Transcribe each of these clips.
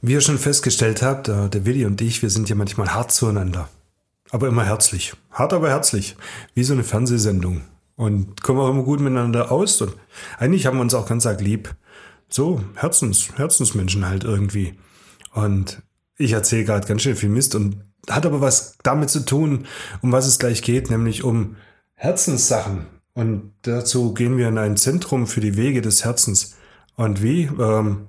Wie ihr schon festgestellt habt, äh, der Willi und ich, wir sind ja manchmal hart zueinander. Aber immer herzlich. Hart, aber herzlich. Wie so eine Fernsehsendung. Und kommen auch immer gut miteinander aus. Und eigentlich haben wir uns auch ganz arg lieb. So, Herzens, Herzensmenschen halt irgendwie. Und ich erzähle gerade ganz schön viel Mist und hat aber was damit zu tun, um was es gleich geht, nämlich um Herzenssachen. Und dazu gehen wir in ein Zentrum für die Wege des Herzens. Und wie? Ähm,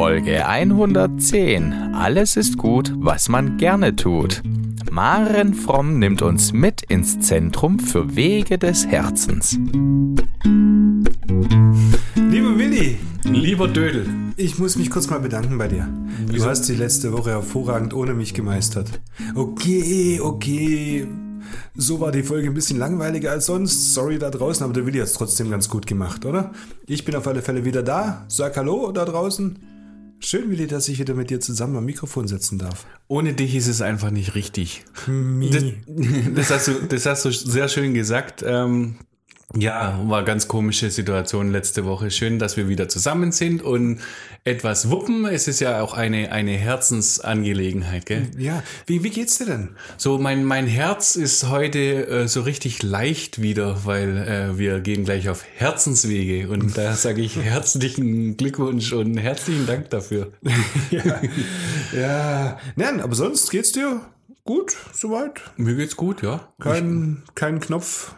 Folge 110. Alles ist gut, was man gerne tut. Maren Fromm nimmt uns mit ins Zentrum für Wege des Herzens. Lieber Willi, Lieber Dödel. ich muss mich kurz mal bedanken bei dir. Du Wieso? hast die letzte Woche hervorragend ohne mich gemeistert. Okay, okay. So war die Folge ein bisschen langweiliger als sonst. Sorry da draußen, aber der Willi hat es trotzdem ganz gut gemacht, oder? Ich bin auf alle Fälle wieder da. Sag Hallo da draußen. Schön, Willi, dass ich wieder mit dir zusammen am Mikrofon sitzen darf. Ohne dich ist es einfach nicht richtig. Das, Mi. das, hast, du, das hast du sehr schön gesagt. Ähm, ja, war ganz komische Situation letzte Woche. Schön, dass wir wieder zusammen sind und etwas wuppen. Es ist ja auch eine, eine Herzensangelegenheit, gell? Ja, wie, wie geht's dir denn? So, mein, mein Herz ist heute äh, so richtig leicht wieder, weil äh, wir gehen gleich auf Herzenswege und da sage ich herzlichen Glückwunsch und herzlichen Dank dafür. ja, ja. Nein, aber sonst geht's dir gut, soweit? Mir geht's gut, ja. Kein, kein Knopf.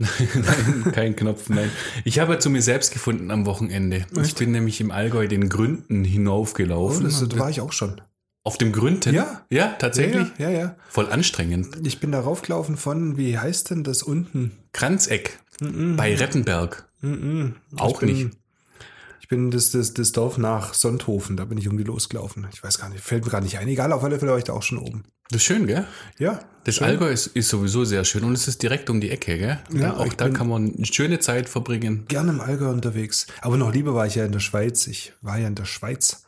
Nein, kein Knopf, nein. Ich habe zu mir selbst gefunden am Wochenende. Ich bin nämlich im Allgäu den Gründen Oh, hinaufgelaufen. das, da war ich auch schon. Auf dem Gründen? Ja. Ja, tatsächlich. Ja, ja, ja. Voll anstrengend. Ich bin da raufgelaufen von, wie heißt denn das unten? Kranzeck. Bei Rettenberg. Auch Ich bin- nicht. Ich bin das, das, das Dorf nach Sonthofen, da bin ich irgendwie losgelaufen. Ich weiß gar nicht, fällt mir gar nicht ein. Egal, auf alle Fälle war ich da auch schon oben. Das ist schön, gell? Ja. Das schön. Allgäu ist, ist sowieso sehr schön und es ist direkt um die Ecke, gell? Ja, auch ich da kann man eine schöne Zeit verbringen. Gerne im Allgäu unterwegs. Aber noch lieber war ich ja in der Schweiz. Ich war ja in der Schweiz.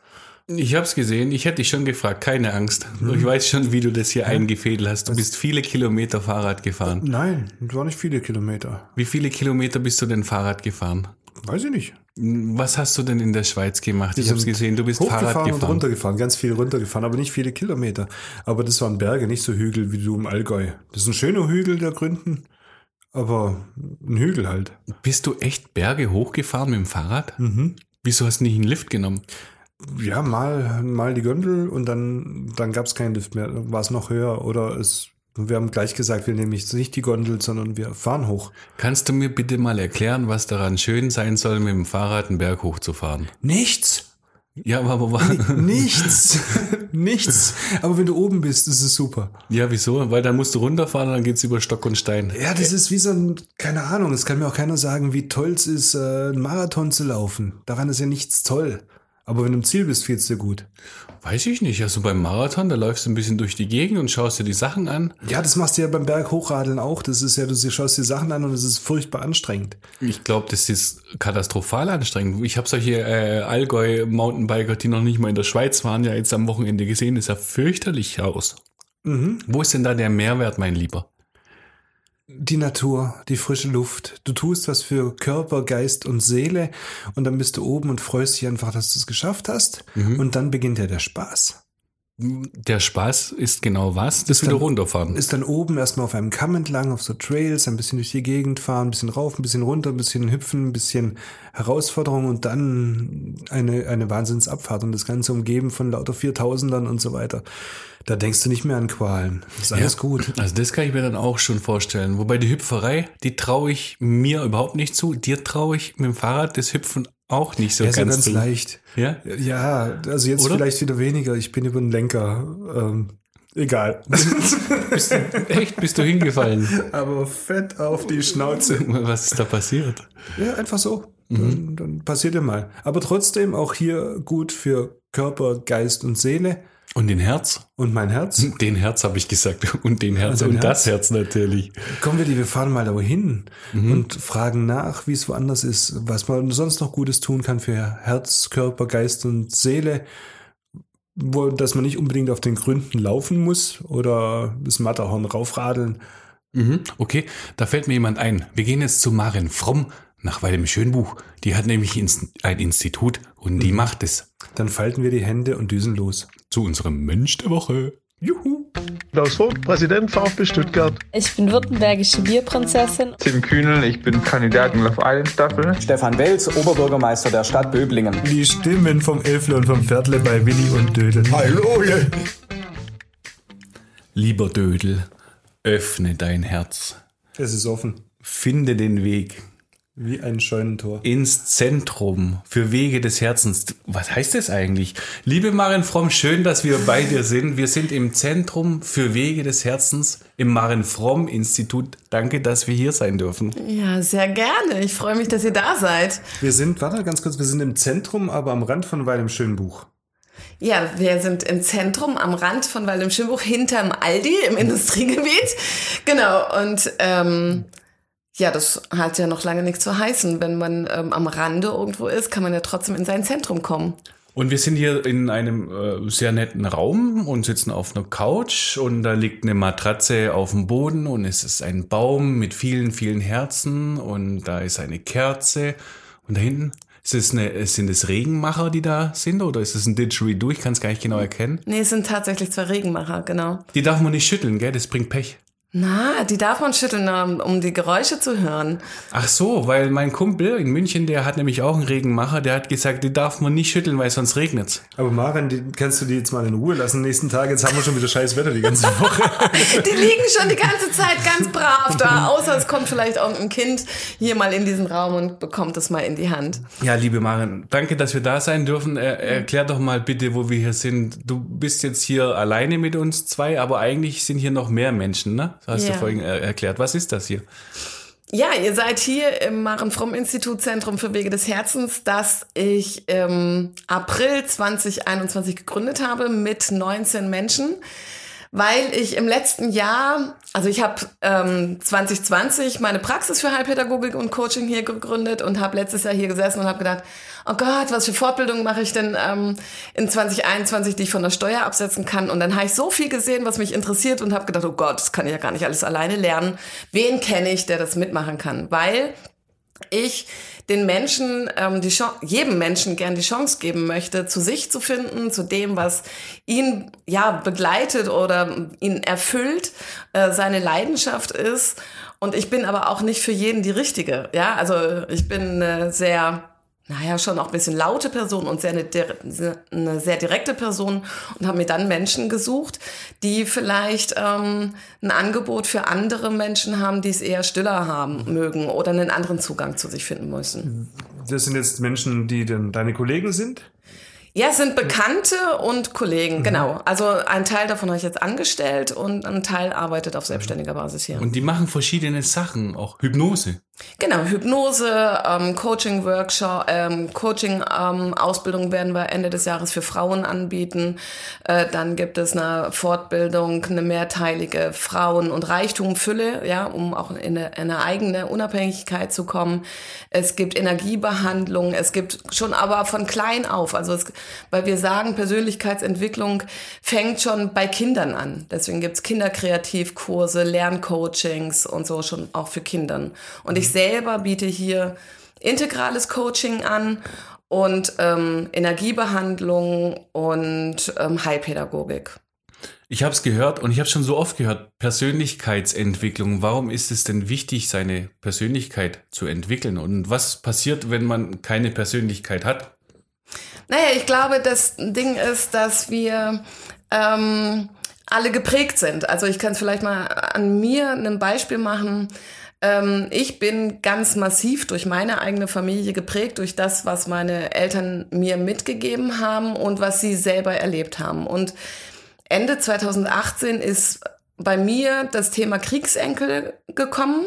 Ich habe es gesehen, ich hätte dich schon gefragt, keine Angst. Mhm. Ich weiß schon, wie du das hier eingefädelt hast. Du bist viele Kilometer Fahrrad gefahren. Nein, das waren nicht viele Kilometer. Wie viele Kilometer bist du denn Fahrrad gefahren? Weiß ich nicht. Was hast du denn in der Schweiz gemacht? Ich Wir habe es sind gesehen, du bist Fahrrad hochgefahren und gefahren. runtergefahren, ganz viel runtergefahren, aber nicht viele Kilometer. Aber das waren Berge, nicht so Hügel wie du im Allgäu. Das ist ein schöner Hügel der Gründen, aber ein Hügel halt. Bist du echt Berge hochgefahren mit dem Fahrrad? Mhm. Wieso hast du nicht einen Lift genommen? Ja, mal, mal die Gondel und dann, dann gab es keinen Lift mehr. Dann war es noch höher oder es, wir haben gleich gesagt, wir nehmen jetzt nicht die Gondel, sondern wir fahren hoch. Kannst du mir bitte mal erklären, was daran schön sein soll, mit dem Fahrrad einen Berg hochzufahren? Nichts! Ja, aber war, Nichts! Nichts! Aber wenn du oben bist, ist es super. ja, wieso? Weil dann musst du runterfahren und dann geht's über Stock und Stein. Ja, das ist wie so ein, keine Ahnung, es kann mir auch keiner sagen, wie toll es ist, äh, einen Marathon zu laufen. Daran ist ja nichts toll. Aber wenn du im Ziel bist, geht's dir gut. Weiß ich nicht. Also beim Marathon, da läufst du ein bisschen durch die Gegend und schaust dir die Sachen an. Ja, das machst du ja beim Berg hochradeln auch. Das ist ja, du schaust dir Sachen an und es ist furchtbar anstrengend. Ich glaube, das ist katastrophal anstrengend. Ich habe solche äh, Allgäu-Mountainbiker, die noch nicht mal in der Schweiz waren, ja jetzt am Wochenende gesehen. Das sah fürchterlich aus. Wo ist denn da der Mehrwert, mein Lieber? Die Natur, die frische Luft. Du tust was für Körper, Geist und Seele und dann bist du oben und freust dich einfach, dass du es geschafft hast. Und dann beginnt ja der Spaß. Der Spaß ist genau was? Das wieder dann- runterfahren. Ist dann oben erstmal auf einem Kamm entlang, auf so Trails, ein bisschen durch die Gegend fahren, ein bisschen rauf, ein bisschen runter, ein bisschen hüpfen, ein bisschen Herausforderung und dann eine, eine Wahnsinnsabfahrt und das Ganze umgeben von lauter Viertausendern und so weiter. Da denkst du nicht mehr an Qualen. Das ist alles gut. Also das kann ich mir dann auch schon vorstellen. Wobei die Hüpferei, die traue ich mir überhaupt nicht zu. Dir traue ich mit dem Fahrrad das Hüpfen auch nicht so Ja, ganz, ganz leicht. Ja? Ja, also jetzt Oder? vielleicht wieder weniger. Ich bin über den Lenker. Ähm, Egal. Bist du, echt, bist du hingefallen? Aber fett auf die Schnauze. Was ist da passiert? Ja, einfach so. Dann, dann passiert ja mal. Aber trotzdem auch hier gut für Körper, Geist und Seele. Und den Herz? Und mein Herz. Den Herz habe ich gesagt. Und den Herz. Also und den das Herz natürlich. Kommen wir, die, wir fahren mal da hin und fragen nach, wie es woanders ist, was man sonst noch Gutes tun kann für Herz, Körper, Geist und Seele. Wo, dass man nicht unbedingt auf den Gründen laufen muss oder das Matterhorn raufradeln. Mhm. Okay, da fällt mir jemand ein. Wir gehen jetzt zu Maren Fromm nach Weidem Schönbuch. Die hat nämlich ein Institut und die macht es. Dann falten wir die Hände und düsen los. Zu unserem Mensch der Woche. Juhu! Klaus Vogt, Präsident VfB Stuttgart. Ich bin württembergische Bierprinzessin. Tim Kühnel, ich bin Kandidat in Love Island Staffel. Stefan Welz, Oberbürgermeister der Stadt Böblingen. Die Stimmen vom Elfle und vom Pferdle bei Willi und Dödel. Hallo! Lieber Dödel, öffne dein Herz. Es ist offen. Finde den Weg Wie ein Scheunentor. ins Zentrum für Wege des Herzens. Was heißt das eigentlich? Liebe Maren Fromm, schön, dass wir bei dir sind. Wir sind im Zentrum für Wege des Herzens im Maren Fromm Institut. Danke, dass wir hier sein dürfen. Ja, sehr gerne. Ich freue mich, dass ihr da seid. Wir sind, warte ganz kurz, wir sind im Zentrum, aber am Rand von Weidem Schönbuch. Ja, wir sind im Zentrum am Rand von Waldem Schönbuch hinterm Aldi im Industriegebiet. Genau. Und ähm, ja, das hat ja noch lange nichts zu heißen. Wenn man ähm, am Rande irgendwo ist, kann man ja trotzdem in sein Zentrum kommen. Und wir sind hier in einem äh, sehr netten Raum und sitzen auf einer Couch und da liegt eine Matratze auf dem Boden und es ist ein Baum mit vielen, vielen Herzen und da ist eine Kerze und da hinten ist es eine, sind es Regenmacher, die da sind oder ist es ein Didgeridoo? Ich kann es gar nicht genau erkennen. Nee, es sind tatsächlich zwei Regenmacher, genau. Die darf man nicht schütteln, gell? Das bringt Pech. Na, die darf man schütteln, um- um die Geräusche zu hören. Ach so, weil mein Kumpel in München, der hat nämlich auch einen Regenmacher, der hat gesagt, die darf man nicht schütteln, weil sonst regnet's. Aber Maren, die, kannst du die jetzt mal in Ruhe lassen? Nächsten Tag, jetzt haben wir schon wieder scheiß Wetter die ganze Woche. Die liegen schon die ganze Zeit ganz brav da, außer es kommt vielleicht auch ein Kind hier mal in diesen Raum und bekommt es mal in die Hand. Ja, liebe Maren, danke, dass wir da sein dürfen. Er, erklär doch mal bitte, wo wir hier sind. Du bist jetzt hier alleine mit uns zwei, aber eigentlich sind hier noch mehr Menschen, ne? Hast Ja. du vorhin erklärt. Was ist das hier? Ja, ihr seid hier im Maren Fromm Institut Zentrum für Wege des Herzens, das ich im April 2021 gegründet habe mit 19 Menschen, weil ich im letzten Jahr, also ich habe ähm, 2020 meine Praxis für Heilpädagogik und Coaching hier gegründet und habe letztes Jahr hier gesessen und habe gedacht, oh Gott, was für Fortbildungen mache ich denn ähm, in 2021, die ich von der Steuer absetzen kann? Und dann habe ich so viel gesehen, was mich interessiert und habe gedacht, oh Gott, das kann ich ja gar nicht alles alleine lernen. Wen kenne ich, der das mitmachen kann? Weil ich den Menschen, ähm, die Chance, jedem Menschen gern die Chance geben möchte, zu sich zu finden, zu dem, was ihn ja begleitet oder ihn erfüllt, äh, seine Leidenschaft ist. Und ich bin aber auch nicht für jeden die richtige. Ja, also ich bin eine sehr naja, schon auch ein bisschen laute Person und sehr eine, eine sehr direkte Person und habe mir dann Menschen gesucht, die vielleicht ähm, ein Angebot für andere Menschen haben, die es eher stiller haben mögen oder einen anderen Zugang zu sich finden müssen. Das sind jetzt Menschen, die denn deine Kollegen sind? Ja, es sind Bekannte und Kollegen, genau. Also ein Teil davon habe ich jetzt angestellt und ein Teil arbeitet auf selbstständiger Basis hier. Und die machen verschiedene Sachen, auch Hypnose. Genau, Hypnose, ähm, Coaching-Workshop, ähm, Coaching-Ausbildung werden wir Ende des Jahres für Frauen anbieten. Äh, dann gibt es eine Fortbildung, eine mehrteilige Frauen- und Reichtum-Fülle, ja, um auch in eine, in eine eigene Unabhängigkeit zu kommen. Es gibt Energiebehandlung, es gibt schon aber von klein auf, also es, weil wir sagen, Persönlichkeitsentwicklung fängt schon bei Kindern an. Deswegen gibt's Kinderkreativkurse, Lerncoachings und so schon auch für Kindern. Und ich selber biete hier integrales Coaching an und ähm, Energiebehandlung und ähm, Heilpädagogik. Ich habe es gehört und ich habe schon so oft gehört, Persönlichkeitsentwicklung. Warum ist es denn wichtig, seine Persönlichkeit zu entwickeln? Und was passiert, wenn man keine Persönlichkeit hat? Naja, ich glaube, das Ding ist, dass wir ähm, alle geprägt sind. Also ich kann es vielleicht mal an mir ein Beispiel machen. Ähm, ich bin ganz massiv durch meine eigene Familie geprägt, durch das, was meine Eltern mir mitgegeben haben und was sie selber erlebt haben. Und Ende 2018 ist bei mir das Thema Kriegsenkel gekommen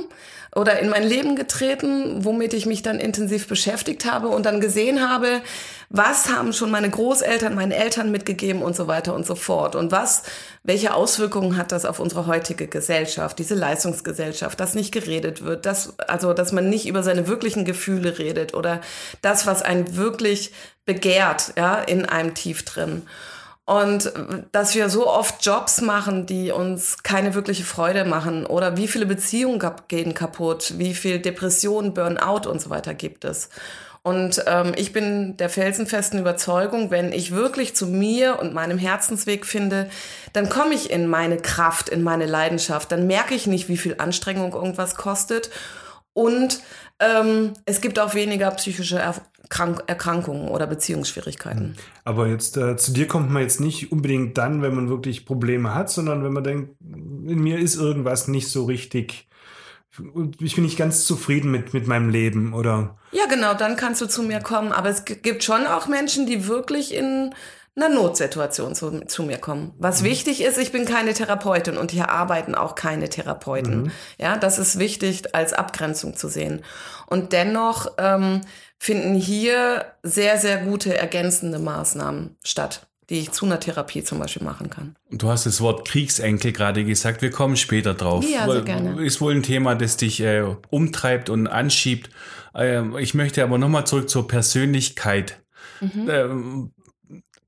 oder in mein Leben getreten, womit ich mich dann intensiv beschäftigt habe und dann gesehen habe, was haben schon meine Großeltern, meine Eltern mitgegeben und so weiter und so fort und was, welche Auswirkungen hat das auf unsere heutige Gesellschaft, diese Leistungsgesellschaft, dass nicht geredet wird, dass, also, dass man nicht über seine wirklichen Gefühle redet oder das, was einen wirklich begehrt, ja, in einem tief drin. Und dass wir so oft Jobs machen, die uns keine wirkliche Freude machen. Oder wie viele Beziehungen gehen kaputt, wie viel Depression, Burnout und so weiter gibt es. Und ähm, ich bin der felsenfesten Überzeugung, wenn ich wirklich zu mir und meinem Herzensweg finde, dann komme ich in meine Kraft, in meine Leidenschaft. Dann merke ich nicht, wie viel Anstrengung irgendwas kostet. Und ähm, es gibt auch weniger psychische Krank Erkrankungen oder Beziehungsschwierigkeiten. Aber jetzt äh, zu dir kommt man jetzt nicht unbedingt dann, wenn man wirklich Probleme hat, sondern wenn man denkt, in mir ist irgendwas nicht so richtig. Ich bin nicht ganz zufrieden mit, mit meinem Leben, oder? Ja, genau, dann kannst du zu mir kommen. Aber es gibt schon auch Menschen, die wirklich in einer Notsituation zu, zu mir kommen. Was mhm. wichtig ist, ich bin keine Therapeutin und hier arbeiten auch keine Therapeuten. Mhm. Ja, das ist wichtig als Abgrenzung zu sehen. Und dennoch ähm, finden hier sehr, sehr gute ergänzende Maßnahmen statt die ich zu einer Therapie zum Beispiel machen kann. Du hast das Wort Kriegsenkel gerade gesagt. Wir kommen später drauf. Ja, sehr gerne. Ist wohl ein Thema, das dich äh, umtreibt und anschiebt. Äh, ich möchte aber nochmal zurück zur Persönlichkeit. Mhm. Ähm,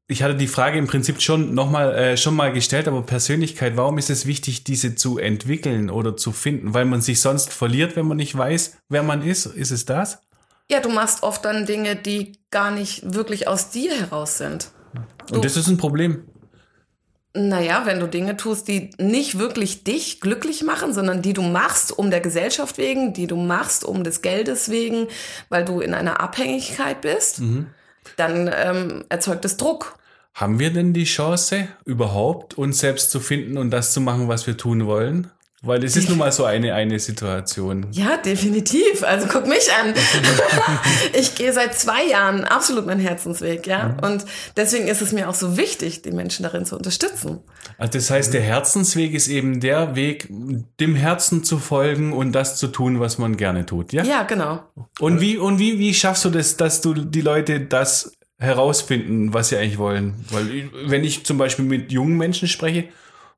ich hatte die Frage im Prinzip schon noch mal, äh, schon mal gestellt, aber Persönlichkeit, warum ist es wichtig, diese zu entwickeln oder zu finden? Weil man sich sonst verliert, wenn man nicht weiß, wer man ist? Ist es das? Ja, du machst oft dann Dinge, die gar nicht wirklich aus dir heraus sind. Du, Und das ist ein Problem. Naja, wenn du Dinge tust, die nicht wirklich dich glücklich machen, sondern die du machst um der Gesellschaft wegen, die du machst um des Geldes wegen, weil du in einer Abhängigkeit bist, mhm. dann ähm, erzeugt es Druck. Haben wir denn die Chance, überhaupt uns selbst zu finden und das zu machen, was wir tun wollen? Weil es ist nun mal so eine, eine Situation. Ja, definitiv. Also guck mich an. ich gehe seit zwei Jahren absolut meinen Herzensweg, ja. Mhm. Und deswegen ist es mir auch so wichtig, die Menschen darin zu unterstützen. Also das heißt, der Herzensweg ist eben der Weg, dem Herzen zu folgen und das zu tun, was man gerne tut, ja? Ja, genau. Und wie, und wie, wie schaffst du das, dass du die Leute das herausfinden, was sie eigentlich wollen. Weil wenn ich zum Beispiel mit jungen Menschen spreche,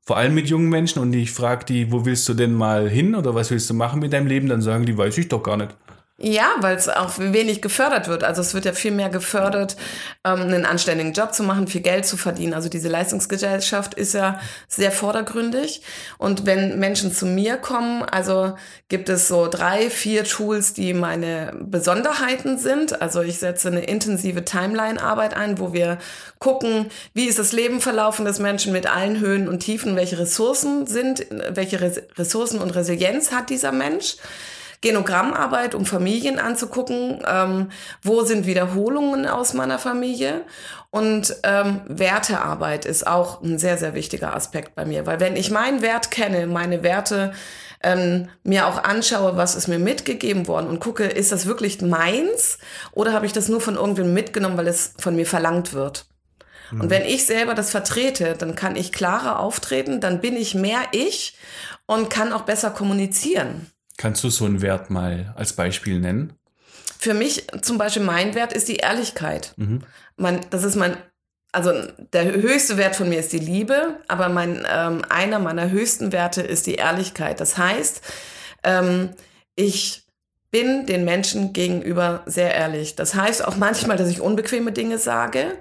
vor allem mit jungen Menschen und ich frage die, wo willst du denn mal hin oder was willst du machen mit deinem Leben, dann sagen die, weiß ich doch gar nicht. Ja, weil es auch wenig gefördert wird. Also es wird ja viel mehr gefördert, ähm, einen anständigen Job zu machen, viel Geld zu verdienen. Also diese Leistungsgesellschaft ist ja sehr vordergründig. Und wenn Menschen zu mir kommen, also gibt es so drei, vier Tools, die meine Besonderheiten sind. Also ich setze eine intensive Timeline-Arbeit ein, wo wir gucken, wie ist das Leben verlaufen des Menschen mit allen Höhen und Tiefen, welche Ressourcen sind, welche Ressourcen und Resilienz hat dieser Mensch. Genogrammarbeit, um Familien anzugucken, ähm, wo sind Wiederholungen aus meiner Familie. Und ähm, Wertearbeit ist auch ein sehr, sehr wichtiger Aspekt bei mir, weil wenn ich meinen Wert kenne, meine Werte ähm, mir auch anschaue, was ist mir mitgegeben worden und gucke, ist das wirklich meins oder habe ich das nur von irgendwem mitgenommen, weil es von mir verlangt wird? Und mhm. wenn ich selber das vertrete, dann kann ich klarer auftreten, dann bin ich mehr ich und kann auch besser kommunizieren. Kannst du so einen Wert mal als Beispiel nennen? Für mich zum Beispiel mein Wert ist die Ehrlichkeit. Mhm. Mein, das ist mein, also der höchste Wert von mir ist die Liebe, aber mein, ähm, einer meiner höchsten Werte ist die Ehrlichkeit. Das heißt, ähm, ich bin den Menschen gegenüber sehr ehrlich. Das heißt auch manchmal, dass ich unbequeme Dinge sage,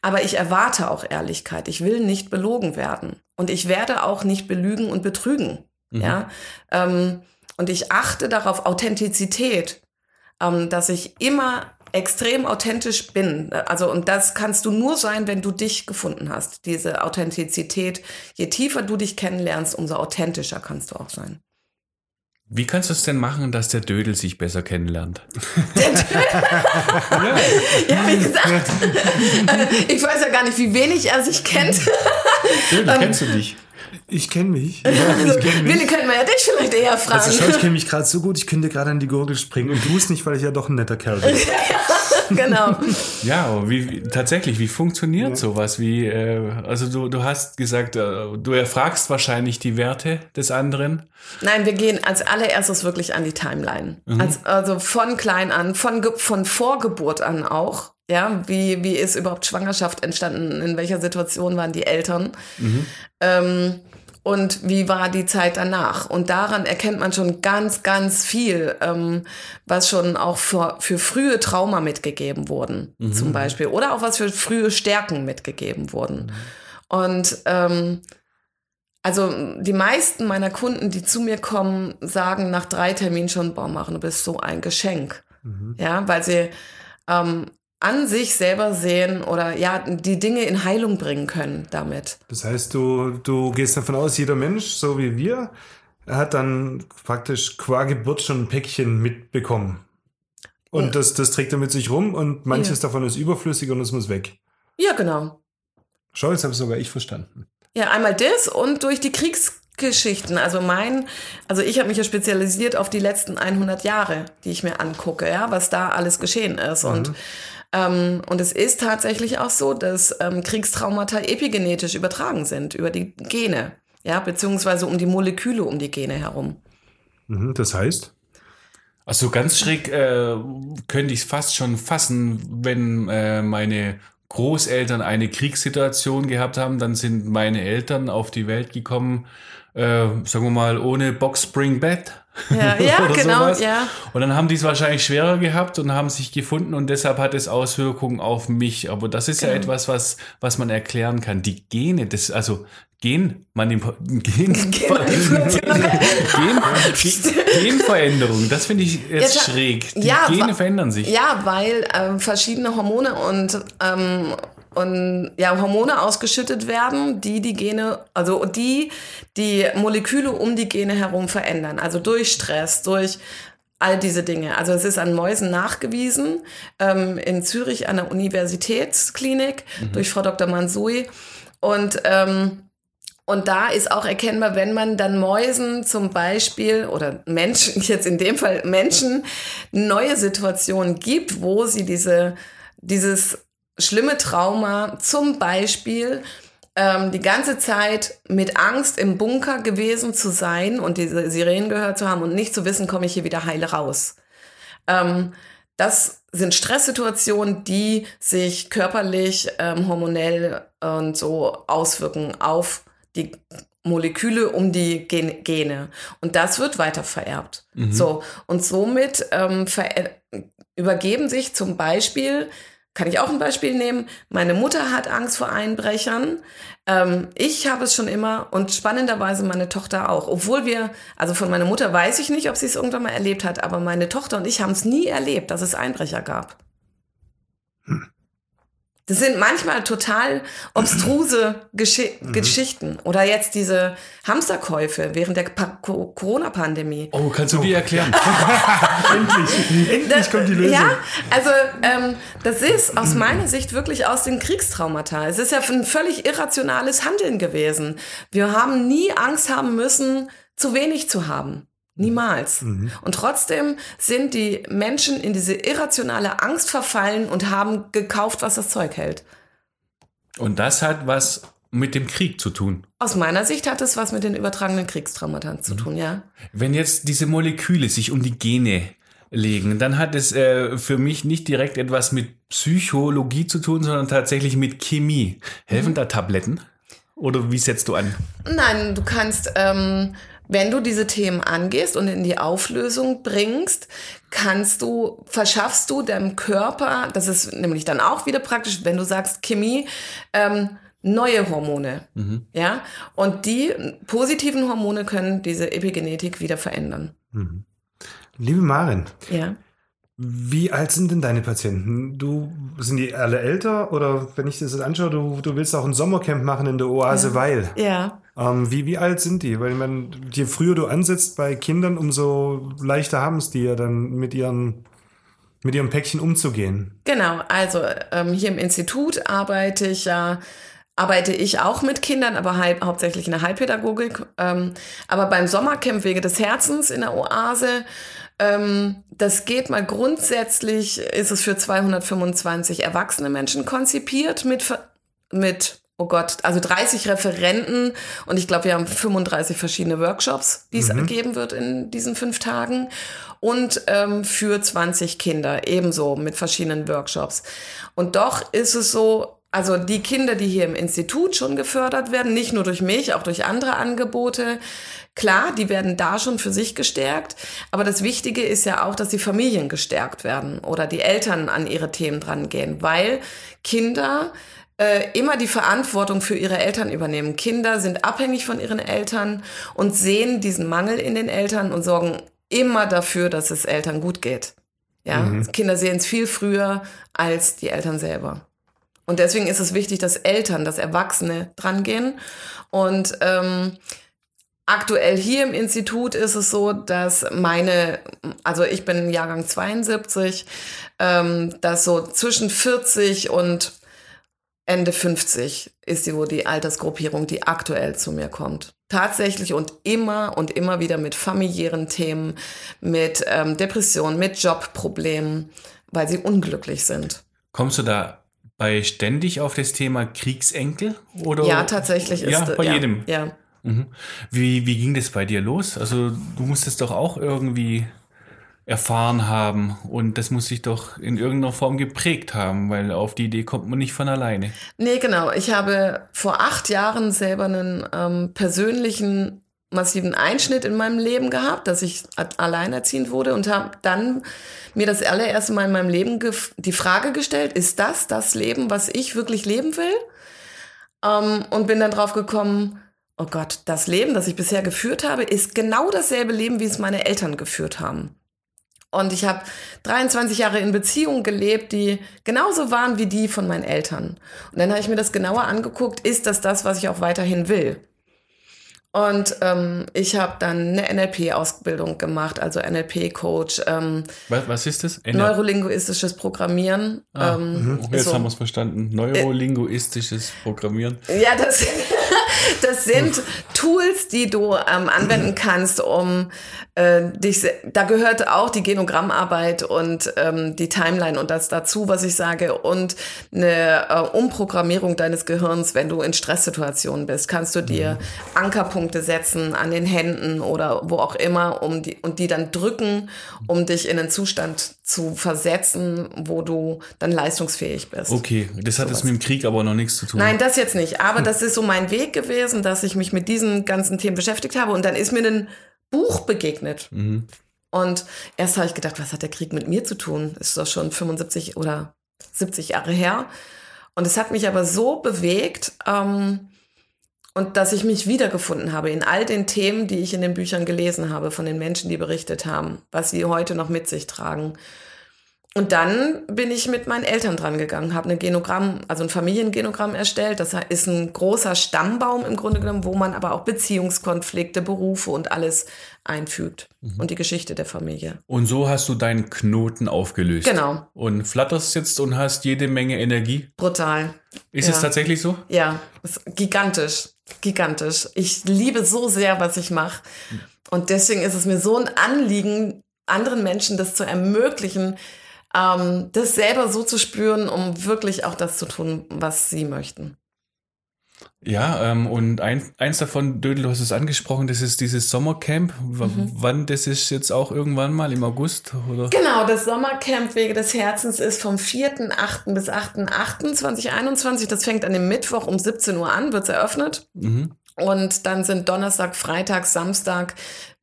aber ich erwarte auch Ehrlichkeit. Ich will nicht belogen werden und ich werde auch nicht belügen und betrügen. Mhm. Ja. Ähm, und ich achte darauf Authentizität, ähm, dass ich immer extrem authentisch bin. Also, und das kannst du nur sein, wenn du dich gefunden hast. Diese Authentizität. Je tiefer du dich kennenlernst, umso authentischer kannst du auch sein. Wie kannst du es denn machen, dass der Dödel sich besser kennenlernt? Der Dödel? ja. wie gesagt, ich weiß ja gar nicht, wie wenig er sich kennt. Dödel, ähm, kennst du dich? Ich kenne mich. Ja, ich kenn mich. Willi können wir ja dich vielleicht eher fragen. Also schau, ich kenne mich gerade so gut, ich könnte gerade an die Gurgel springen und du es nicht, weil ich ja doch ein netter Kerl bin. genau. Ja, aber wie, tatsächlich, wie funktioniert ja. sowas? Wie, äh, also du, du hast gesagt, äh, du erfragst wahrscheinlich die Werte des anderen. Nein, wir gehen als allererstes wirklich an die Timeline. Mhm. Als, also von klein an, von, von Vorgeburt an auch. Ja, wie, wie ist überhaupt Schwangerschaft entstanden? In welcher Situation waren die Eltern? Mhm. Ähm, und wie war die Zeit danach. Und daran erkennt man schon ganz, ganz viel, ähm, was schon auch für, für frühe Trauma mitgegeben wurden, mhm. zum Beispiel. Oder auch was für frühe Stärken mitgegeben wurden. Mhm. Und ähm, also die meisten meiner Kunden, die zu mir kommen, sagen nach drei Terminen schon, boah, machen, du bist so ein Geschenk. Mhm. Ja, weil sie ähm, an sich selber sehen oder ja, die Dinge in Heilung bringen können damit. Das heißt, du, du gehst davon aus, jeder Mensch, so wie wir, hat dann praktisch qua Geburt schon ein Päckchen mitbekommen. Und das, das trägt er mit sich rum und manches ja. davon ist überflüssig und es muss weg. Ja, genau. Schau, jetzt habe sogar ich verstanden. Ja, einmal das und durch die Kriegsgeschichten. Also mein, also ich habe mich ja spezialisiert auf die letzten 100 Jahre, die ich mir angucke, ja, was da alles geschehen ist. Mhm. Und ähm, und es ist tatsächlich auch so, dass ähm, Kriegstraumata epigenetisch übertragen sind über die Gene, ja, beziehungsweise um die Moleküle um die Gene herum. Mhm, das heißt? Also ganz schräg äh, könnte ich es fast schon fassen, wenn äh, meine Großeltern eine Kriegssituation gehabt haben, dann sind meine Eltern auf die Welt gekommen, äh, sagen wir mal, ohne Box Spring Bed. Ja, ja genau, sowas. ja. Und dann haben die es wahrscheinlich schwerer gehabt und haben sich gefunden und deshalb hat es Auswirkungen auf mich. Aber das ist genau. ja etwas, was, was man erklären kann. Die Gene, das, also Gen, Gen, Gen, Genveränderung, das finde ich jetzt ja, schräg. Die ja, Gene verändern sich. Ja, weil ähm, verschiedene Hormone und ähm, und ja, Hormone ausgeschüttet werden, die die Gene, also die die Moleküle um die Gene herum verändern. Also durch Stress, durch all diese Dinge. Also es ist an Mäusen nachgewiesen, ähm, in Zürich an der Universitätsklinik mhm. durch Frau Dr. Mansui. Und ähm, und da ist auch erkennbar, wenn man dann Mäusen zum Beispiel oder Menschen, jetzt in dem Fall Menschen, neue Situationen gibt, wo sie diese, dieses schlimme Trauma, zum Beispiel ähm, die ganze Zeit mit Angst im Bunker gewesen zu sein und diese Sirenen gehört zu haben und nicht zu wissen, komme ich hier wieder heile raus. Ähm, das sind Stresssituationen, die sich körperlich, ähm, hormonell und so auswirken auf die Moleküle um die Gene. Und das wird weiter vererbt. Mhm. So. Und somit ähm, übergeben sich zum Beispiel kann ich auch ein Beispiel nehmen? Meine Mutter hat Angst vor Einbrechern. Ähm, ich habe es schon immer und spannenderweise meine Tochter auch. Obwohl wir, also von meiner Mutter weiß ich nicht, ob sie es irgendwann mal erlebt hat, aber meine Tochter und ich haben es nie erlebt, dass es Einbrecher gab. Hm. Das sind manchmal total obstruse Gesch mhm. Geschichten. Oder jetzt diese Hamsterkäufe während der Corona-Pandemie. Oh, kannst du die erklären? endlich, endlich kommt die Lösung. Ja, also ähm, das ist aus meiner Sicht wirklich aus den Kriegstraumata. Es ist ja ein völlig irrationales Handeln gewesen. Wir haben nie Angst haben müssen, zu wenig zu haben. Niemals. Mhm. Und trotzdem sind die Menschen in diese irrationale Angst verfallen und haben gekauft, was das Zeug hält. Und das hat was mit dem Krieg zu tun. Aus meiner Sicht hat es was mit den übertragenen Kriegstraumata zu mhm. tun, ja. Wenn jetzt diese Moleküle sich um die Gene legen, dann hat es äh, für mich nicht direkt etwas mit Psychologie zu tun, sondern tatsächlich mit Chemie. Helfen mhm. da Tabletten? Oder wie setzt du an? Nein, du kannst ähm, wenn du diese Themen angehst und in die Auflösung bringst, kannst du, verschaffst du deinem Körper, das ist nämlich dann auch wieder praktisch, wenn du sagst Chemie, ähm, neue Hormone. Mhm. Ja. Und die positiven Hormone können diese Epigenetik wieder verändern. Mhm. Liebe Marin. Ja. Wie alt sind denn deine Patienten? Du sind die alle älter oder wenn ich das jetzt anschaue, du, du willst auch ein Sommercamp machen in der Oase ja. Weil. Ja. Ähm, wie, wie alt sind die? Weil man, je früher du ansetzt bei Kindern, umso leichter haben es die ja dann mit ihren mit ihrem Päckchen umzugehen. Genau, also ähm, hier im Institut arbeite ich ja arbeite ich auch mit Kindern, aber halb, hauptsächlich in der Heilpädagogik. Ähm, aber beim Sommercamp Wege des Herzens in der Oase Ähm, das geht mal grundsätzlich, ist es für 225 erwachsene Menschen konzipiert mit, mit oh Gott, also 30 Referenten und ich glaube, wir haben 35 verschiedene Workshops, die es geben wird in diesen fünf Tagen und ähm, für 20 Kinder ebenso mit verschiedenen Workshops. Und doch ist es so, also die Kinder, die hier im Institut schon gefördert werden, nicht nur durch mich, auch durch andere Angebote, klar, die werden da schon für sich gestärkt. Aber das Wichtige ist ja auch, dass die Familien gestärkt werden oder die Eltern an ihre Themen drangehen, weil Kinder äh, immer die Verantwortung für ihre Eltern übernehmen. Kinder sind abhängig von ihren Eltern und sehen diesen Mangel in den Eltern und sorgen immer dafür, dass es Eltern gut geht. Ja, Kinder sehen es viel früher als die Eltern selber. Und deswegen ist es wichtig, dass Eltern, dass Erwachsene drangehen. Und ähm, aktuell hier im Institut ist es so, dass meine, also ich bin Jahrgang 72, ähm, dass so zwischen 40 und Ende 50 ist die, wo die Altersgruppierung, die aktuell zu mir kommt. Tatsächlich und immer und immer wieder mit familiären Themen, mit ähm, Depressionen, mit Jobproblemen, weil sie unglücklich sind. Kommst du da bei ständig auf das Thema Kriegsenkel? Oder? Ja, tatsächlich ist Ja, es- bei ja, jedem. Ja. Mhm. Wie, wie ging das bei dir los? Also du musstest doch auch irgendwie erfahren haben und das muss sich doch in irgendeiner Form geprägt haben, weil auf die Idee kommt man nicht von alleine. Nee, genau. Ich habe vor acht Jahren selber einen ähm, persönlichen massiven Einschnitt in meinem Leben gehabt, dass ich alleinerziehend wurde und habe dann mir das allererste Mal in meinem Leben die Frage gestellt, ist das das Leben, was ich wirklich leben will? Ähm, und bin dann drauf gekommen, oh Gott, das Leben, das ich bisher geführt habe, ist genau dasselbe Leben, wie es meine Eltern geführt haben. Und ich habe 23 Jahre in Beziehungen gelebt, die genauso waren wie die von meinen Eltern. Und dann habe ich mir das genauer angeguckt, ist das das, was ich auch weiterhin will? Und ähm, ich habe dann eine NLP-Ausbildung gemacht, also NLP-Coach, ähm, Was, was ist das? Ende- neurolinguistisches Programmieren. Ah, ähm, mhm. Jetzt so. haben wir es verstanden. Neurolinguistisches Programmieren. Ja, das, das sind Tools, die du ähm, anwenden kannst, um äh, dich, da gehört auch die Genogrammarbeit und ähm, die Timeline und das dazu, was ich sage, und eine äh, Umprogrammierung deines Gehirns, wenn du in Stresssituationen bist, kannst du dir Ankerpunkte setzen an den Händen oder wo auch immer, um die, und die dann drücken, um dich in einen Zustand zu versetzen, wo du dann leistungsfähig bist. Okay, das hat jetzt mit dem Krieg aber noch nichts zu tun. Nein, das jetzt nicht. Aber das ist so mein Weg gewesen, dass ich mich mit diesen ganzen Themen beschäftigt habe. Und dann ist mir ein Buch begegnet. Und erst habe ich gedacht, was hat der Krieg mit mir zu tun? Ist doch schon 75 oder 70 Jahre her. Und es hat mich aber so bewegt, ähm, und dass ich mich wiedergefunden habe in all den Themen, die ich in den Büchern gelesen habe, von den Menschen, die berichtet haben, was sie heute noch mit sich tragen. Und dann bin ich mit meinen Eltern dran gegangen, habe ein Genogramm, also ein Familiengenogramm erstellt. Das ist ein großer Stammbaum im Grunde genommen, wo man aber auch Beziehungskonflikte, Berufe und alles einfügt und die Geschichte der Familie. Und so hast du deinen Knoten aufgelöst. Genau. Und flatterst jetzt und hast jede Menge Energie. Brutal. Ist Ja. es tatsächlich so? Ja, gigantisch, gigantisch. Ich liebe so sehr, was ich mache. Und deswegen ist es mir so ein Anliegen, anderen Menschen das zu ermöglichen, ähm, das selber so zu spüren, um wirklich auch das zu tun, was sie möchten. Ja, ähm, und ein, eins davon, Dödel, du hast es angesprochen, das ist dieses Sommercamp. W Mhm. Wann, das ist jetzt auch irgendwann mal im August, oder? Genau, das Sommercamp Wege des Herzens ist vom 4.8. bis 8.8.2021. Das fängt an dem Mittwoch um 17 Uhr an, wird eröffnet. Mhm. Und dann sind Donnerstag, Freitag, Samstag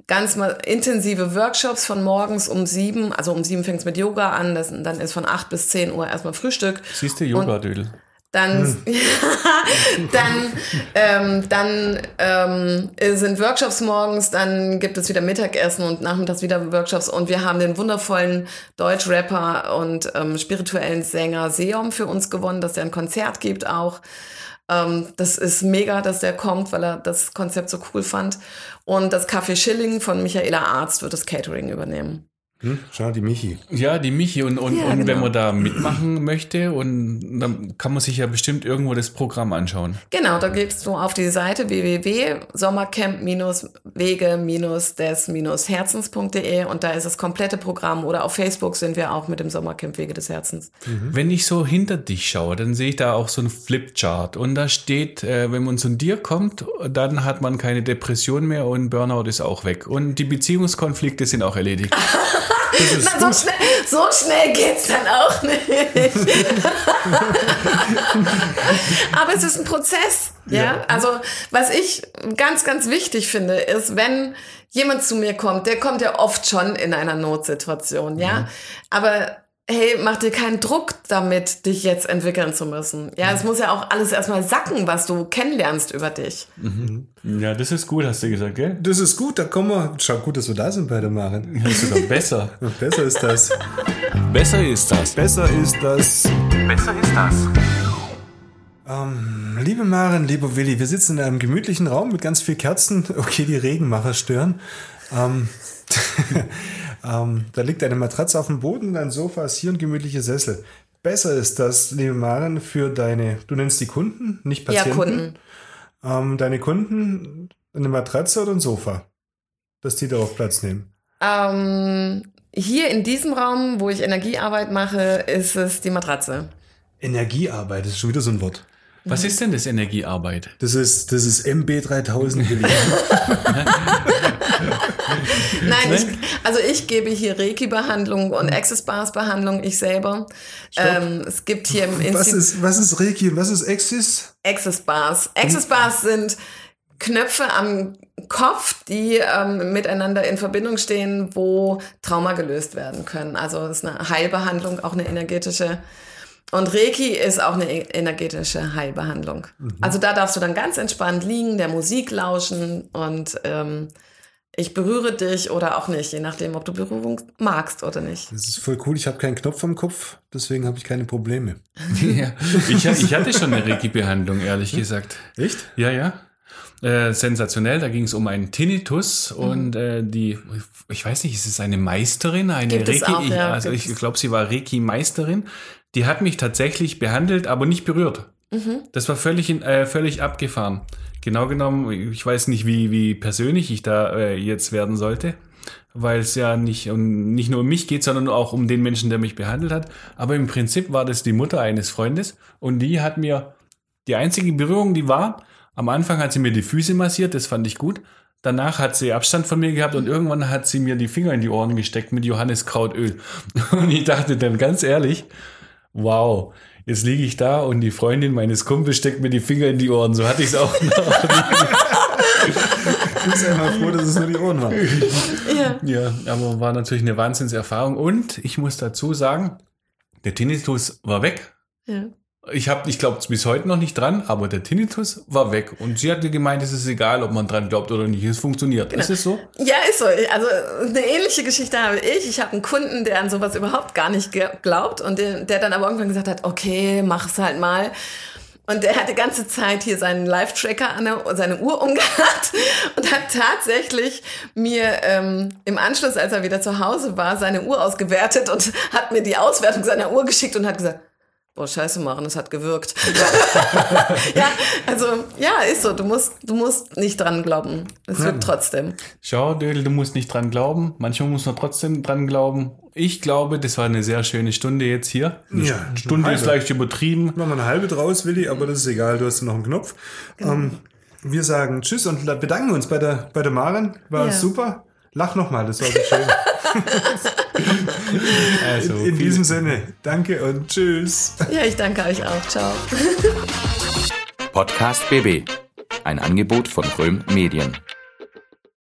ganz mal intensive Workshops von morgens um sieben. Also um sieben fängt es mit Yoga an. Das, dann ist von acht bis zehn Uhr erstmal Frühstück. Siehst du, Yoga, Dödel. Dann, dann, ähm, dann ähm, sind Workshops morgens, dann gibt es wieder Mittagessen und nachmittags wieder Workshops und wir haben den wundervollen Deutsch-Rapper und ähm, spirituellen Sänger Seom für uns gewonnen, dass er ein Konzert gibt auch. Ähm, das ist mega, dass der kommt, weil er das Konzept so cool fand. Und das Café Schilling von Michaela Arzt wird das Catering übernehmen. Hm? Schau, die Michi. Ja, die Michi. Und, und, Ja, und wenn genau. man da mitmachen möchte, und dann kann man sich ja bestimmt irgendwo das Programm anschauen. Genau, da gehst du auf die Seite www.sommercamp-wege-des-herzens.de und da ist das komplette Programm oder auf Facebook sind wir auch mit dem Sommercamp Wege des Herzens. Wenn ich so hinter dich schaue, dann sehe ich da auch so ein Flipchart. Und da steht, äh, wenn man zu dir kommt, dann hat man keine Depression mehr und Burnout ist auch weg. Und die Beziehungskonflikte sind auch erledigt. Na, so, schnell, so schnell geht's dann auch nicht. Aber es ist ein Prozess. Ja? Also, was ich ganz, ganz wichtig finde, ist, wenn jemand zu mir kommt, der kommt ja oft schon in einer Notsituation, ja. Aber hey, mach dir keinen Druck damit, dich jetzt entwickeln zu müssen. Ja, es muss ja auch alles erstmal sacken, was du kennenlernst über dich. ja, das ist gut, hast du gesagt, gell? Das ist gut, da kommen wir. Schau gut, dass wir da sind bei der Maren. Das ist sogar besser. Besser ist das. besser ist das. Besser ist das. Besser ist das. Ähm, liebe Maren, lieber Willi, wir sitzen in einem gemütlichen Raum mit ganz viel Kerzen. Okay, die Regenmacher stören. Ähm, ähm, da liegt eine Matratze auf dem Boden, ein Sofa ist hier ein gemütlicher Sessel. Besser ist das, liebe Maren, für deine, du nennst die Kunden, nicht Ja, Patienten. Kunden. Ähm, deine Kunden eine Matratze oder ein Sofa, dass die darauf Platz nehmen. Ähm, hier in diesem Raum, wo ich Energiearbeit mache, ist es die Matratze. Energiearbeit, das ist schon wieder so ein Wort. Was ist denn das Energiearbeit? Das ist, das ist MB3000, Willi. Nein, ich, also ich gebe hier Reiki-Behandlung und Access Bars Behandlung, ich selber. Ähm, es gibt hier im was, Institut ist, was ist Reiki was ist Exis? Access Bars. Access Bars sind Knöpfe am Kopf, die ähm, miteinander in Verbindung stehen, wo Trauma gelöst werden können. Also es ist eine Heilbehandlung, auch eine energetische. Und Reiki ist auch eine e- energetische Heilbehandlung. Also da darfst du dann ganz entspannt liegen, der Musik lauschen und ähm, ich berühre dich oder auch nicht, je nachdem, ob du Berührung magst oder nicht. Das ist voll cool. Ich habe keinen Knopf am Kopf, deswegen habe ich keine Probleme. Ja. Ich, ich hatte schon eine Reiki-Behandlung, ehrlich gesagt. Echt? Ja, ja. Äh, sensationell, da ging es um einen Tinnitus Mhm. und äh, die, ich weiß nicht, ist es eine Meisterin, eine Gibt es Reiki? auch, ich, ja, also gibt ich glaube, sie war Reiki-Meisterin. Die hat mich tatsächlich behandelt, aber nicht berührt. Mhm. Das war völlig, in, äh, völlig abgefahren. Genau genommen, ich weiß nicht, wie, wie persönlich ich da äh, jetzt werden sollte, weil es ja nicht, um, nicht nur um mich geht, sondern auch um den Menschen, der mich behandelt hat. Aber im Prinzip war das die Mutter eines Freundes und die hat mir die einzige Berührung, die war, am Anfang hat sie mir die Füße massiert, das fand ich gut. Danach hat sie Abstand von mir gehabt und irgendwann hat sie mir die Finger in die Ohren gesteckt mit Johanniskrautöl. Und ich dachte dann ganz ehrlich, wow, jetzt liege ich da und die Freundin meines Kumpels steckt mir die Finger in die Ohren. So hatte ich es auch noch. Ich bin einmal froh, dass es nur die Ohren waren. Ja. ja, aber war natürlich eine Wahnsinnserfahrung. Und ich muss dazu sagen, der Tinnitus war weg. Ja. Ich habe, ich glaube bis heute noch nicht dran, aber der Tinnitus war weg. Und sie hatte gemeint, es ist egal, ob man dran glaubt oder nicht. Es funktioniert. Ist es so? Ja, ist so. Also eine ähnliche Geschichte habe ich. Ich habe einen Kunden, der an sowas überhaupt gar nicht glaubt und der, der dann aber irgendwann gesagt hat, okay, mach es halt mal. Und der hat die ganze Zeit hier seinen Live-Tracker an der, seine Uhr umgehabt und hat tatsächlich mir ähm, im Anschluss, als er wieder zu Hause war, seine Uhr ausgewertet und hat mir die Auswertung seiner Uhr geschickt und hat gesagt, boah, scheiße machen, es hat gewirkt. ja, also ja, ist so. Du musst, du musst nicht dran glauben. Es wird trotzdem. Schau, Dödel, du musst nicht dran glauben. Manchmal muss man trotzdem dran glauben. Ich glaube, das war eine sehr schöne Stunde jetzt hier. Eine Ja, St- Stunde eine ist leicht übertrieben. Machen wir eine halbe draus, Willi, aber das ist egal, du hast noch einen Knopf. Ähm, wir sagen Tschüss und bedanken uns bei der, bei der Maren. War Ja. super. Lach nochmal, das war so schön. Also, In diesem Sinne, danke und tschüss. Ja, ich danke euch auch. Ciao. Podcast BB. Ein Angebot von Röhm Medien.